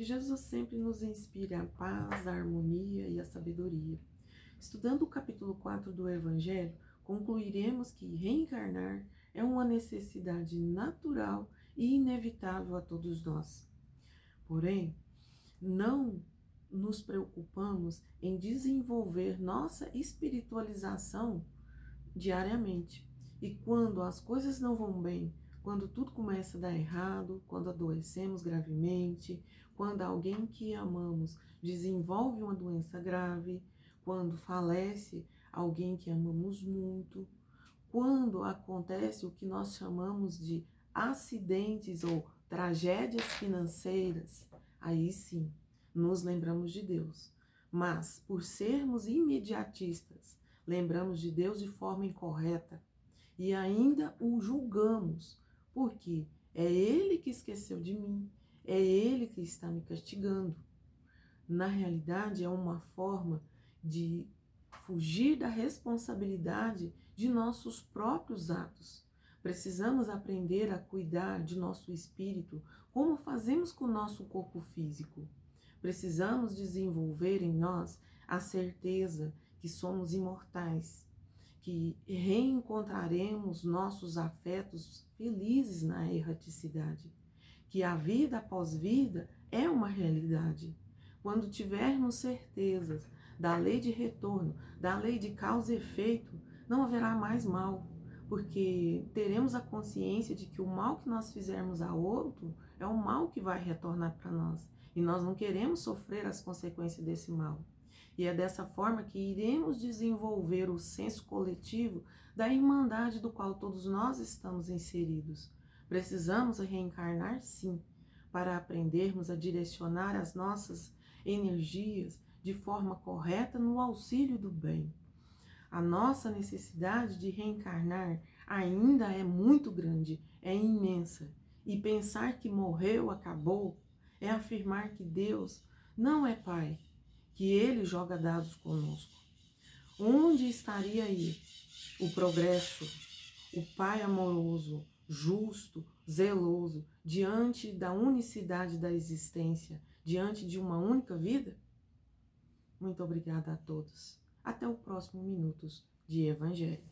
Que Jesus sempre nos inspire a paz, a harmonia e a sabedoria. Estudando o capítulo 4 do Evangelho, concluiremos que reencarnar é uma necessidade natural e inevitável a todos nós. Porém, não nos preocupamos em desenvolver nossa espiritualização diariamente. E quando as coisas não vão bem, quando tudo começa a dar errado, quando adoecemos gravemente, quando alguém que amamos desenvolve uma doença grave, quando falece alguém que amamos muito, quando acontece o que nós chamamos de acidentes ou tragédias financeiras, aí sim nos lembramos de Deus. Mas, por sermos imediatistas, lembramos de Deus de forma incorreta e ainda o julgamos, porque é Ele que esqueceu de mim, é Ele que está me castigando. Na realidade, é uma forma de fugir da responsabilidade de nossos próprios atos. Precisamos aprender a cuidar de nosso espírito, como fazemos com o nosso corpo físico. Precisamos desenvolver em nós a certeza que somos imortais, que reencontraremos nossos afetos felizes na erraticidade, que a vida após vida é uma realidade. Quando tivermos certezas da lei de retorno, da lei de causa e efeito, não haverá mais mal, porque teremos a consciência de que o mal que nós fizermos a outro é o mal que vai retornar para nós. E nós não queremos sofrer as consequências desse mal. E é dessa forma que iremos desenvolver o senso coletivo da irmandade do qual todos nós estamos inseridos. Precisamos reencarnar, sim, para aprendermos a direcionar as nossas energias de forma correta no auxílio do bem. A nossa necessidade de reencarnar ainda é muito grande, é imensa. E pensar que morreu, acabou, é afirmar que Deus não é Pai, que Ele joga dados conosco. Onde estaria aí o progresso, o Pai amoroso, justo, zeloso, diante da unicidade da existência, diante de uma única vida? Muito obrigada a todos. Até o próximo Minutos de Evangelho.